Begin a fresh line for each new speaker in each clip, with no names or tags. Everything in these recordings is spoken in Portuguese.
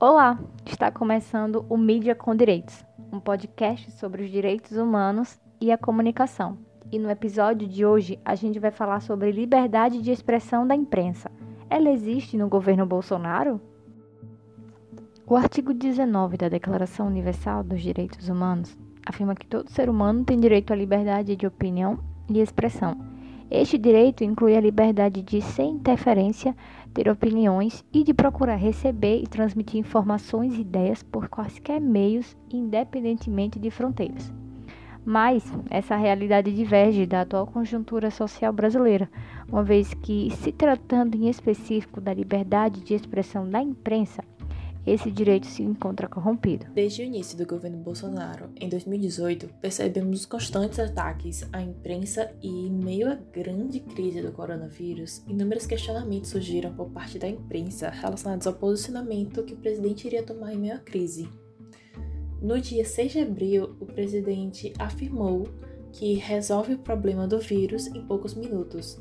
Olá, está começando o Mídia com Direitos, um podcast sobre os direitos humanos e a comunicação. E no episódio de hoje a gente vai falar sobre liberdade de expressão da imprensa. Ela existe no governo Bolsonaro? O artigo 19 da Declaração Universal dos Direitos Humanos afirma que todo ser humano tem direito à liberdade de opinião e expressão. Este direito inclui a liberdade de, sem interferência, ter opiniões e de procurar receber e transmitir informações e ideias por quaisquer meios, independentemente de fronteiras. Mas essa realidade diverge da atual conjuntura social brasileira, uma vez que, se tratando em específico da liberdade de expressão da imprensa, esse direito se encontra corrompido.
Desde o início do governo Bolsonaro, em 2018, percebemos os constantes ataques à imprensa e, em meio à grande crise do coronavírus, inúmeros questionamentos surgiram por parte da imprensa relacionados ao posicionamento que o presidente iria tomar em meio à crise. No dia 6 de abril, o presidente afirmou que resolve o problema do vírus em poucos minutos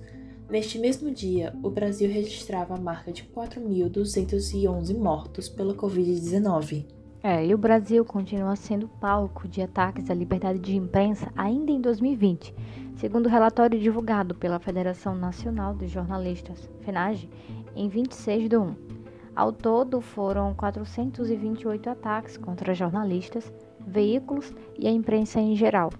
Neste mesmo dia, o Brasil registrava a marca de 4.211 mortos pela Covid-19.
É, e o Brasil continua sendo palco de ataques à liberdade de imprensa ainda em 2020, segundo o relatório divulgado pela Federação Nacional de Jornalistas, FENAGE, em 26 de 1. Ao todo, foram 428 ataques contra jornalistas, veículos e a imprensa em geral.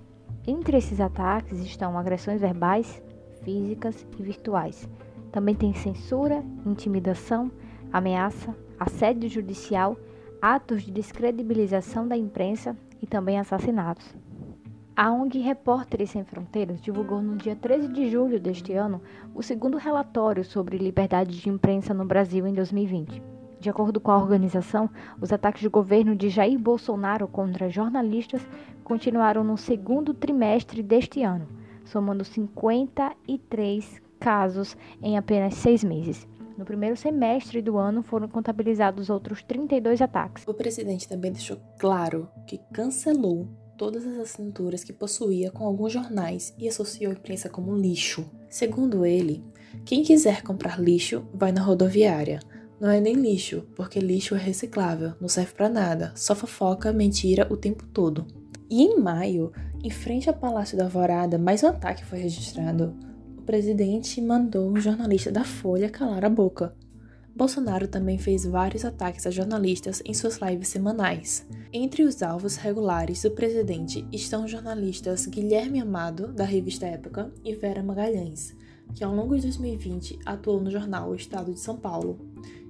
Entre esses ataques estão agressões verbais, físicas e virtuais. Também tem censura, intimidação, ameaça, assédio judicial, atos de descredibilização da imprensa e também assassinatos. A ONG Repórteres Sem Fronteiras divulgou no dia 13 de julho deste ano o segundo relatório sobre liberdade de imprensa no Brasil em 2020. De acordo com a organização, os ataques do governo de Jair Bolsonaro contra jornalistas continuaram no segundo trimestre deste ano, somando 53 casos em apenas seis meses. No primeiro semestre do ano foram contabilizados outros 32 ataques.
O presidente também deixou claro que cancelou todas as assinaturas que possuía com alguns jornais e associou a imprensa como lixo. Segundo ele, quem quiser comprar lixo vai na rodoviária. Não é nem lixo, porque lixo é reciclável, não serve para nada, só fofoca, mentira o tempo todo. E em maio, em frente ao Palácio da Alvorada, mais um ataque foi registrado. O presidente mandou um jornalista da Folha calar a boca. Bolsonaro também fez vários ataques a jornalistas em suas lives semanais. Entre os alvos regulares do presidente estão jornalistas Guilherme Amado, da revista Época, e Vera Magalhães, que ao longo de 2020 atuou no jornal O Estado de São Paulo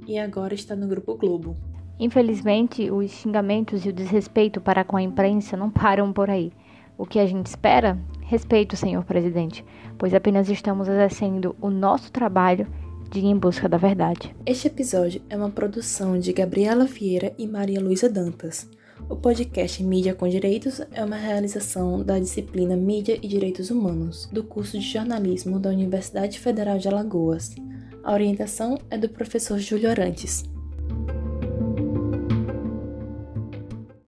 e agora está no Grupo Globo.
Infelizmente, os xingamentos e o desrespeito para com a imprensa não param por aí. O que a gente espera? Respeito, senhor presidente, pois apenas estamos exercendo o nosso trabalho de em busca da verdade.
Este episódio é uma produção de Gabriela Vieira e Maria Luísa Dantas. O podcast Mídia com Direitos é uma realização da disciplina Mídia e Direitos Humanos, do curso de jornalismo da Universidade Federal de Alagoas. A orientação é do professor Júlio Arantes.